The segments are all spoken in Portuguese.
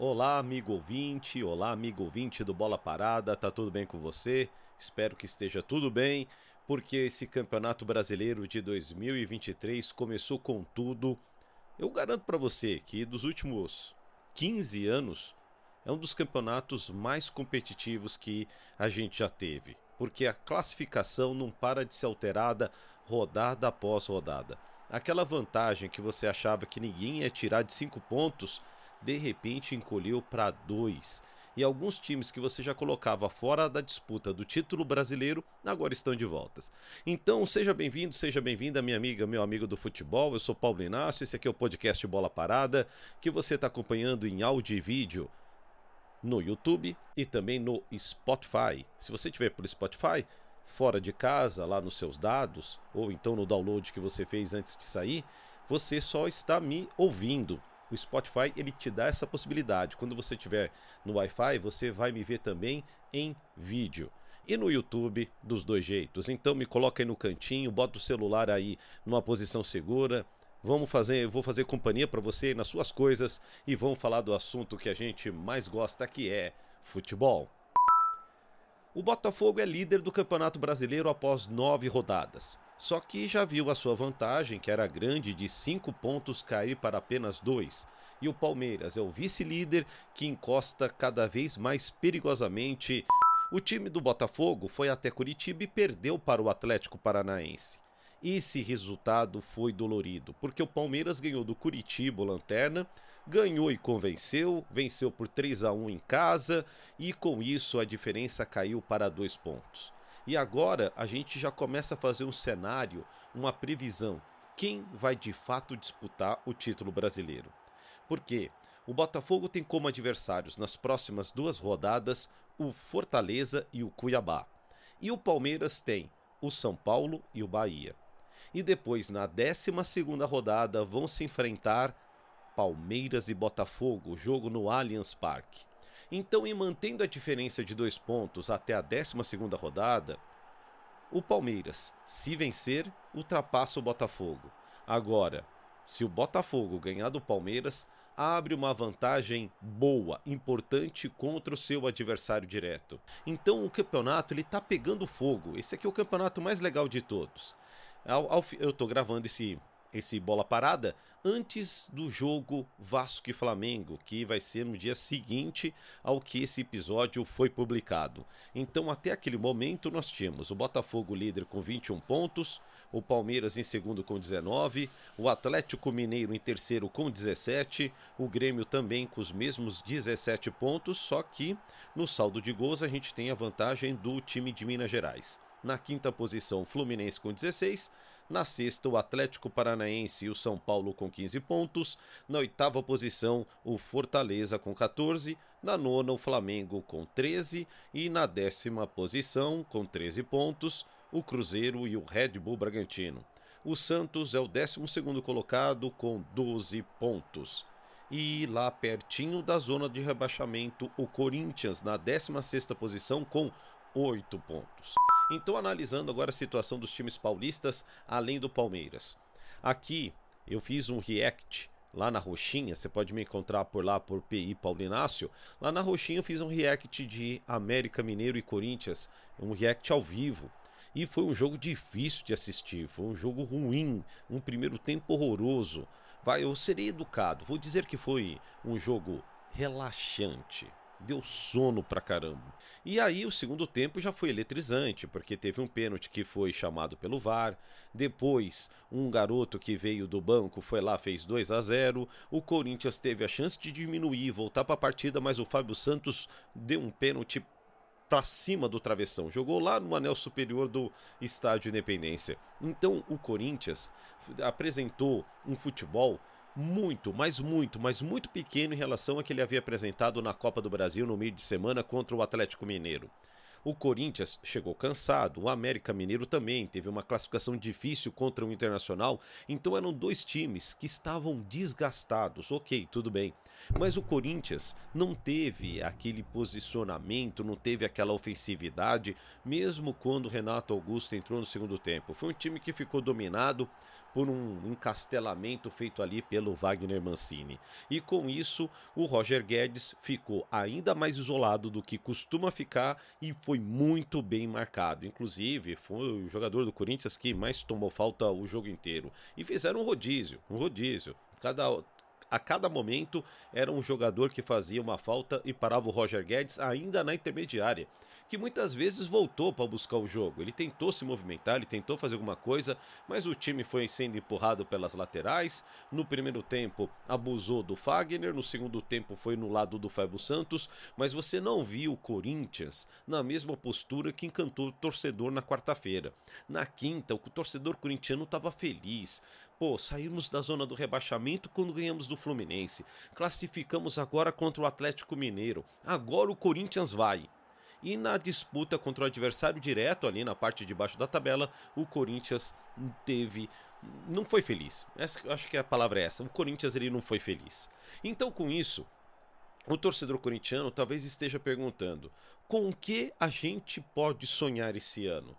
Olá, amigo ouvinte, olá, amigo ouvinte do Bola Parada, tá tudo bem com você? Espero que esteja tudo bem, porque esse Campeonato Brasileiro de 2023 começou com tudo. Eu garanto para você que dos últimos 15 anos é um dos campeonatos mais competitivos que a gente já teve, porque a classificação não para de ser alterada rodada após rodada. Aquela vantagem que você achava que ninguém ia tirar de 5 pontos de repente encolheu para dois. E alguns times que você já colocava fora da disputa do título brasileiro agora estão de voltas. Então, seja bem-vindo, seja bem-vinda, minha amiga, meu amigo do futebol. Eu sou Paulo Inácio, esse aqui é o podcast Bola Parada, que você está acompanhando em áudio e vídeo no YouTube e também no Spotify. Se você tiver por Spotify, fora de casa, lá nos seus dados, ou então no download que você fez antes de sair, você só está me ouvindo o Spotify ele te dá essa possibilidade. Quando você estiver no Wi-Fi, você vai me ver também em vídeo. E no YouTube, dos dois jeitos. Então me coloca aí no cantinho, bota o celular aí numa posição segura. Vamos fazer, vou fazer companhia para você nas suas coisas e vamos falar do assunto que a gente mais gosta, que é futebol. O Botafogo é líder do Campeonato Brasileiro após nove rodadas. Só que já viu a sua vantagem, que era grande, de cinco pontos cair para apenas dois. E o Palmeiras é o vice-líder que encosta cada vez mais perigosamente. O time do Botafogo foi até Curitiba e perdeu para o Atlético Paranaense. Esse resultado foi dolorido, porque o Palmeiras ganhou do Curitiba, Lanterna, ganhou e convenceu, venceu por 3 a 1 em casa e com isso a diferença caiu para dois pontos. E agora a gente já começa a fazer um cenário, uma previsão. Quem vai de fato disputar o título brasileiro? Porque o Botafogo tem como adversários nas próximas duas rodadas o Fortaleza e o Cuiabá. E o Palmeiras tem o São Paulo e o Bahia e depois na 12 rodada vão se enfrentar Palmeiras e Botafogo, jogo no Allianz Parque. Então, em mantendo a diferença de dois pontos até a 12 rodada, o Palmeiras, se vencer, ultrapassa o Botafogo. Agora, se o Botafogo ganhar do Palmeiras, abre uma vantagem boa, importante contra o seu adversário direto. Então o campeonato ele tá pegando fogo. Esse aqui é o campeonato mais legal de todos. Ao, ao, eu tô gravando esse, esse bola parada antes do jogo Vasco e Flamengo, que vai ser no dia seguinte ao que esse episódio foi publicado. Então, até aquele momento, nós tínhamos o Botafogo líder com 21 pontos, o Palmeiras em segundo com 19, o Atlético Mineiro em terceiro com 17, o Grêmio também com os mesmos 17 pontos, só que no saldo de gols a gente tem a vantagem do time de Minas Gerais. Na quinta posição, Fluminense com 16. Na sexta, o Atlético Paranaense e o São Paulo com 15 pontos. Na oitava posição, o Fortaleza com 14. Na nona, o Flamengo com 13. E na décima posição, com 13 pontos, o Cruzeiro e o Red Bull Bragantino. O Santos é o 12 colocado com 12 pontos. E lá pertinho da zona de rebaixamento, o Corinthians na 16 posição com 8 pontos. Então, analisando agora a situação dos times paulistas, além do Palmeiras. Aqui eu fiz um react lá na Roxinha, você pode me encontrar por lá por PI Paulinácio. Lá na Roxinha eu fiz um react de América Mineiro e Corinthians, um react ao vivo. E foi um jogo difícil de assistir, foi um jogo ruim, um primeiro tempo horroroso. Vai, eu serei educado, vou dizer que foi um jogo relaxante deu sono pra caramba. E aí o segundo tempo já foi eletrizante, porque teve um pênalti que foi chamado pelo VAR, depois um garoto que veio do banco foi lá, fez 2 a 0. O Corinthians teve a chance de diminuir, voltar para a partida, mas o Fábio Santos deu um pênalti para cima do travessão, jogou lá no anel superior do Estádio Independência. Então o Corinthians apresentou um futebol muito, mas muito, mas muito pequeno em relação a que ele havia apresentado na Copa do Brasil no meio de semana contra o Atlético Mineiro. O Corinthians chegou cansado, o América Mineiro também teve uma classificação difícil contra o Internacional, então eram dois times que estavam desgastados. Ok, tudo bem. Mas o Corinthians não teve aquele posicionamento, não teve aquela ofensividade, mesmo quando o Renato Augusto entrou no segundo tempo. Foi um time que ficou dominado, por um encastelamento feito ali pelo Wagner Mancini. E com isso, o Roger Guedes ficou ainda mais isolado do que costuma ficar e foi muito bem marcado. Inclusive, foi o jogador do Corinthians que mais tomou falta o jogo inteiro. E fizeram um rodízio, um rodízio. Cada a cada momento era um jogador que fazia uma falta e parava o Roger Guedes ainda na intermediária, que muitas vezes voltou para buscar o jogo. Ele tentou se movimentar, ele tentou fazer alguma coisa, mas o time foi sendo empurrado pelas laterais. No primeiro tempo abusou do Fagner, no segundo tempo foi no lado do Fábio Santos, mas você não viu o Corinthians na mesma postura que encantou o torcedor na quarta-feira. Na quinta, o torcedor corintiano estava feliz. Pô, saímos da zona do rebaixamento quando ganhamos do Fluminense. Classificamos agora contra o Atlético Mineiro. Agora o Corinthians vai. E na disputa contra o adversário direto ali na parte de baixo da tabela, o Corinthians teve não foi feliz. Essa, acho que a palavra é essa. O Corinthians ele não foi feliz. Então com isso, o torcedor corintiano talvez esteja perguntando: com o que a gente pode sonhar esse ano?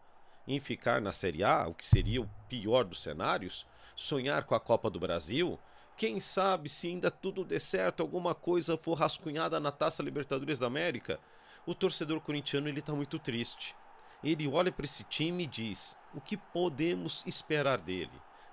Em ficar na Série A, o que seria o pior dos cenários? sonhar com a Copa do Brasil? Quem sabe se ainda tudo der certo, alguma coisa for rascunhada na Taça Libertadores da América? O torcedor corintiano ele está muito triste. Ele olha para esse time e diz: o que podemos esperar dele?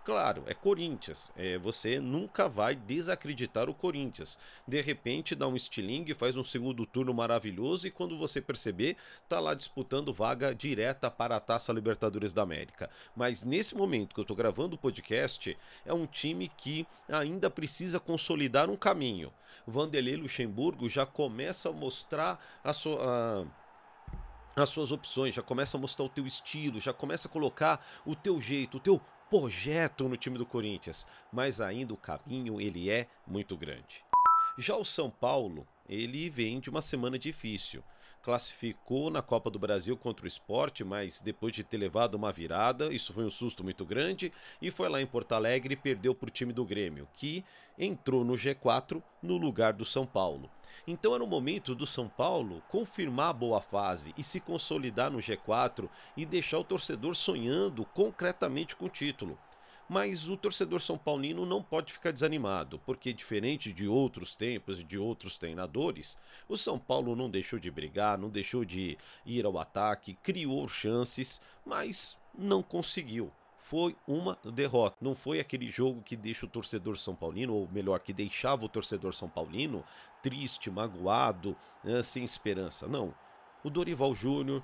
Claro, é Corinthians. É, você nunca vai desacreditar o Corinthians. De repente dá um estilingue, faz um segundo turno maravilhoso e quando você perceber, tá lá disputando vaga direta para a Taça Libertadores da América. Mas nesse momento que eu tô gravando o podcast, é um time que ainda precisa consolidar um caminho. Vanderlei Luxemburgo já começa a mostrar a sua. A as suas opções, já começa a mostrar o teu estilo, já começa a colocar o teu jeito, o teu projeto no time do Corinthians, mas ainda o caminho ele é muito grande. Já o São Paulo, ele vem de uma semana difícil classificou na Copa do Brasil contra o esporte, mas depois de ter levado uma virada, isso foi um susto muito grande, e foi lá em Porto Alegre e perdeu para o time do Grêmio, que entrou no G4 no lugar do São Paulo. Então era o momento do São Paulo confirmar a boa fase e se consolidar no G4 e deixar o torcedor sonhando concretamente com o título. Mas o torcedor são paulino não pode ficar desanimado, porque diferente de outros tempos e de outros treinadores, o São Paulo não deixou de brigar, não deixou de ir ao ataque, criou chances, mas não conseguiu foi uma derrota. Não foi aquele jogo que deixa o torcedor São Paulino, ou melhor, que deixava o torcedor São Paulino triste, magoado, né, sem esperança. Não. O Dorival Júnior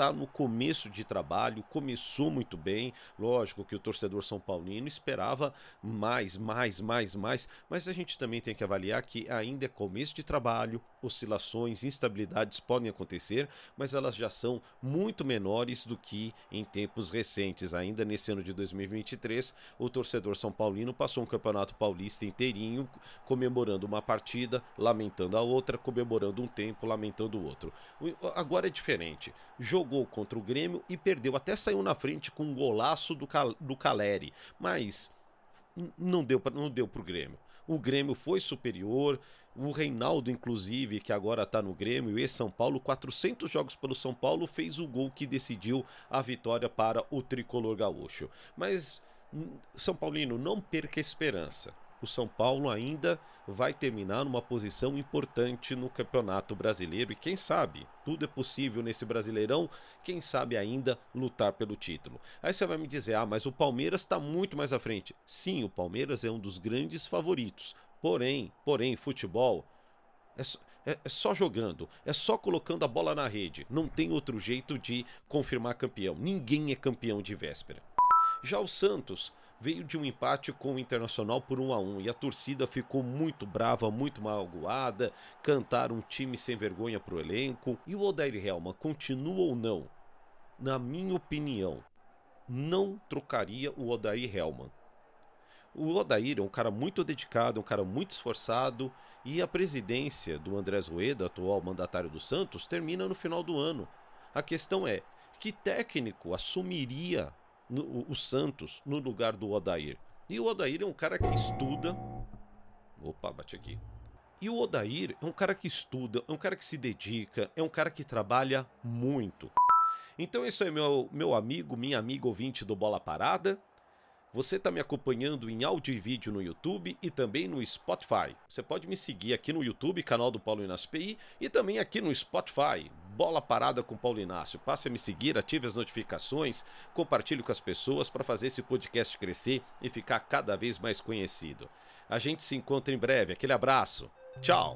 está no começo de trabalho, começou muito bem. Lógico que o torcedor São Paulino esperava mais, mais, mais, mais, mas a gente também tem que avaliar que ainda é começo de trabalho, oscilações, instabilidades podem acontecer, mas elas já são muito menores do que em tempos recentes. Ainda nesse ano de 2023, o torcedor São Paulino passou um campeonato paulista inteirinho comemorando uma partida, lamentando a outra, comemorando um tempo, lamentando o outro. Agora é diferente. Jogo jogou contra o Grêmio e perdeu. Até saiu na frente com um golaço do, Cal do Caleri, mas não deu para não deu pro Grêmio. O Grêmio foi superior, o Reinaldo inclusive, que agora está no Grêmio e São Paulo, 400 jogos pelo São Paulo, fez o gol que decidiu a vitória para o tricolor gaúcho. Mas São Paulino, não perca a esperança o São Paulo ainda vai terminar numa posição importante no Campeonato Brasileiro e quem sabe, tudo é possível nesse Brasileirão, quem sabe ainda lutar pelo título. Aí você vai me dizer: "Ah, mas o Palmeiras está muito mais à frente". Sim, o Palmeiras é um dos grandes favoritos. Porém, porém, futebol é, é, é, só jogando, é só colocando a bola na rede. Não tem outro jeito de confirmar campeão. Ninguém é campeão de véspera. Já o Santos veio de um empate com o Internacional por 1 a 1 e a torcida ficou muito brava, muito magoada, cantaram um time sem vergonha para o elenco. E o Odair Helma continua ou não? Na minha opinião, não trocaria o Odair Helman. O Odair é um cara muito dedicado, um cara muito esforçado e a presidência do Andrés Rueda, atual mandatário do Santos, termina no final do ano. A questão é, que técnico assumiria no, o Santos no lugar do Odair. E o Odair é um cara que estuda. Opa, bate aqui. E o Odair é um cara que estuda, é um cara que se dedica, é um cara que trabalha muito. Então, esse é meu, meu amigo, minha amiga ouvinte do Bola Parada. Você está me acompanhando em áudio e vídeo no YouTube e também no Spotify. Você pode me seguir aqui no YouTube, canal do Paulo Inácio PI, e também aqui no Spotify, Bola Parada com Paulo Inácio. Passe a me seguir, ative as notificações, compartilhe com as pessoas para fazer esse podcast crescer e ficar cada vez mais conhecido. A gente se encontra em breve. Aquele abraço. Tchau!